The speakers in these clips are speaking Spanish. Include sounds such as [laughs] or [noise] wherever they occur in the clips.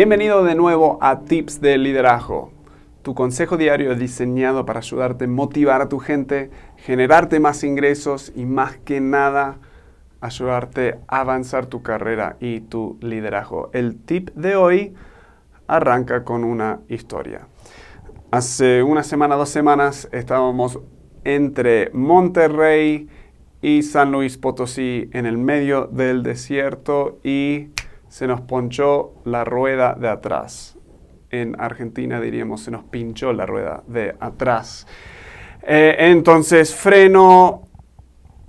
Bienvenido de nuevo a Tips de Liderazgo, tu consejo diario diseñado para ayudarte a motivar a tu gente, generarte más ingresos y más que nada ayudarte a avanzar tu carrera y tu liderazgo. El tip de hoy arranca con una historia. Hace una semana, dos semanas estábamos entre Monterrey y San Luis Potosí en el medio del desierto y se nos ponchó la rueda de atrás. En Argentina diríamos se nos pinchó la rueda de atrás. Eh, entonces freno,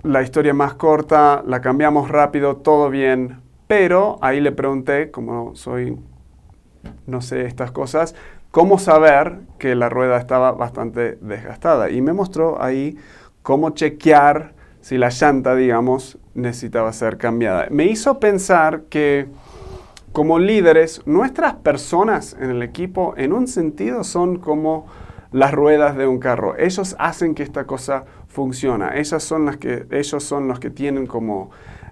la historia más corta, la cambiamos rápido, todo bien, pero ahí le pregunté, como soy, no sé estas cosas, cómo saber que la rueda estaba bastante desgastada. Y me mostró ahí cómo chequear si la llanta, digamos, necesitaba ser cambiada. Me hizo pensar que como líderes, nuestras personas en el equipo, en un sentido, son como las ruedas de un carro. Ellos hacen que esta cosa funcione. Ellas son las que, ellos son los que tienen como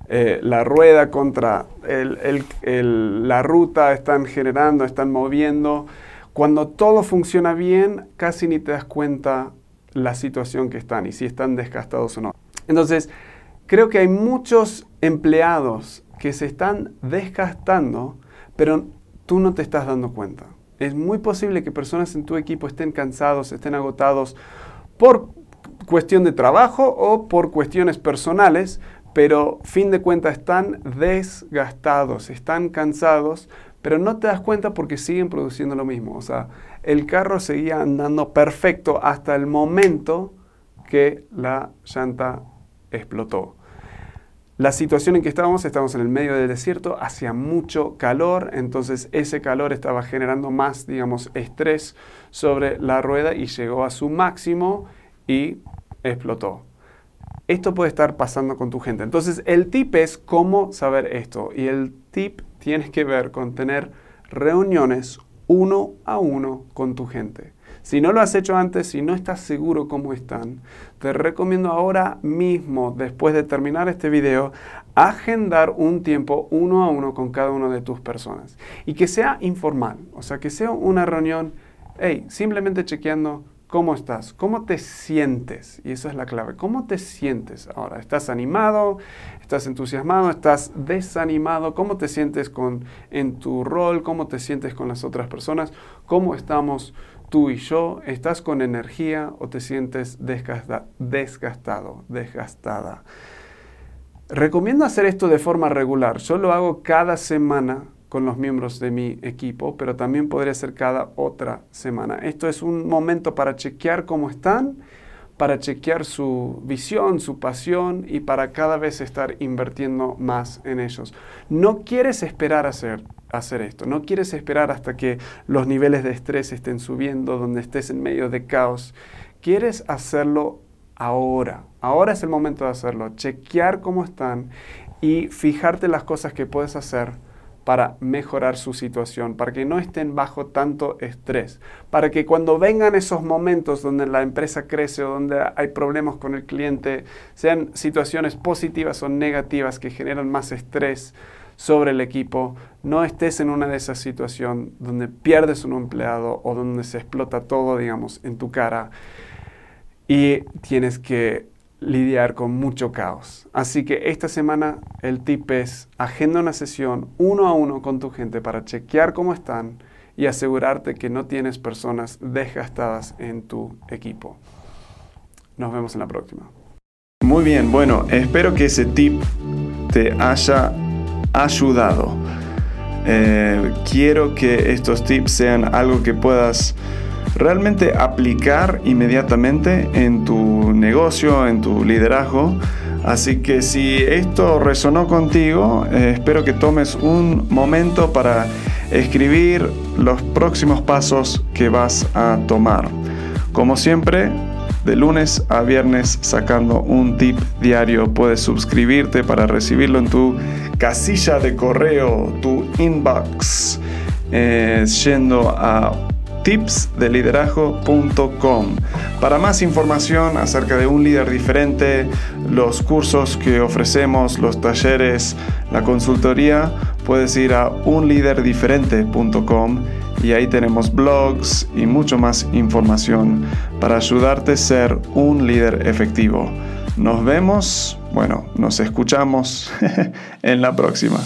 eh, la rueda contra la ruta, están generando, están moviendo. Cuando todo funciona bien, casi ni te das cuenta la situación que están y si están desgastados o no. Entonces, creo que hay muchos empleados que se están desgastando, pero tú no te estás dando cuenta. Es muy posible que personas en tu equipo estén cansados, estén agotados por cuestión de trabajo o por cuestiones personales, pero fin de cuentas están desgastados, están cansados, pero no te das cuenta porque siguen produciendo lo mismo. O sea, el carro seguía andando perfecto hasta el momento que la llanta explotó. La situación en que estábamos, estábamos en el medio del desierto, hacía mucho calor, entonces ese calor estaba generando más, digamos, estrés sobre la rueda y llegó a su máximo y explotó. Esto puede estar pasando con tu gente. Entonces el tip es cómo saber esto y el tip tiene que ver con tener reuniones uno a uno con tu gente. Si no lo has hecho antes, si no estás seguro cómo están, te recomiendo ahora mismo, después de terminar este video, agendar un tiempo uno a uno con cada una de tus personas. Y que sea informal, o sea, que sea una reunión, hey, simplemente chequeando cómo estás, cómo te sientes. Y eso es la clave. ¿Cómo te sientes ahora? ¿Estás animado? ¿Estás entusiasmado? ¿Estás desanimado? ¿Cómo te sientes con, en tu rol? ¿Cómo te sientes con las otras personas? ¿Cómo estamos tú y yo, ¿estás con energía o te sientes desgastado, desgastada? Recomiendo hacer esto de forma regular. Yo lo hago cada semana con los miembros de mi equipo, pero también podría ser cada otra semana. Esto es un momento para chequear cómo están, para chequear su visión, su pasión y para cada vez estar invirtiendo más en ellos. No quieres esperar a hacer hacer esto. No quieres esperar hasta que los niveles de estrés estén subiendo, donde estés en medio de caos. Quieres hacerlo ahora. Ahora es el momento de hacerlo. Chequear cómo están y fijarte las cosas que puedes hacer para mejorar su situación, para que no estén bajo tanto estrés, para que cuando vengan esos momentos donde la empresa crece o donde hay problemas con el cliente, sean situaciones positivas o negativas que generan más estrés sobre el equipo, no estés en una de esas situaciones donde pierdes un empleado o donde se explota todo, digamos, en tu cara y tienes que lidiar con mucho caos. Así que esta semana el tip es agenda una sesión uno a uno con tu gente para chequear cómo están y asegurarte que no tienes personas desgastadas en tu equipo. Nos vemos en la próxima. Muy bien, bueno, espero que ese tip te haya ayudado. Eh, quiero que estos tips sean algo que puedas realmente aplicar inmediatamente en tu negocio, en tu liderazgo. Así que si esto resonó contigo, eh, espero que tomes un momento para escribir los próximos pasos que vas a tomar. Como siempre, de lunes a viernes sacando un tip diario. Puedes suscribirte para recibirlo en tu casilla de correo, tu inbox, eh, yendo a tipsdeliderazgo.com. Para más información acerca de un líder diferente, los cursos que ofrecemos, los talleres, la consultoría, puedes ir a unliderdiferente.com y ahí tenemos blogs y mucho más información para ayudarte a ser un líder efectivo. Nos vemos, bueno, nos escuchamos [laughs] en la próxima.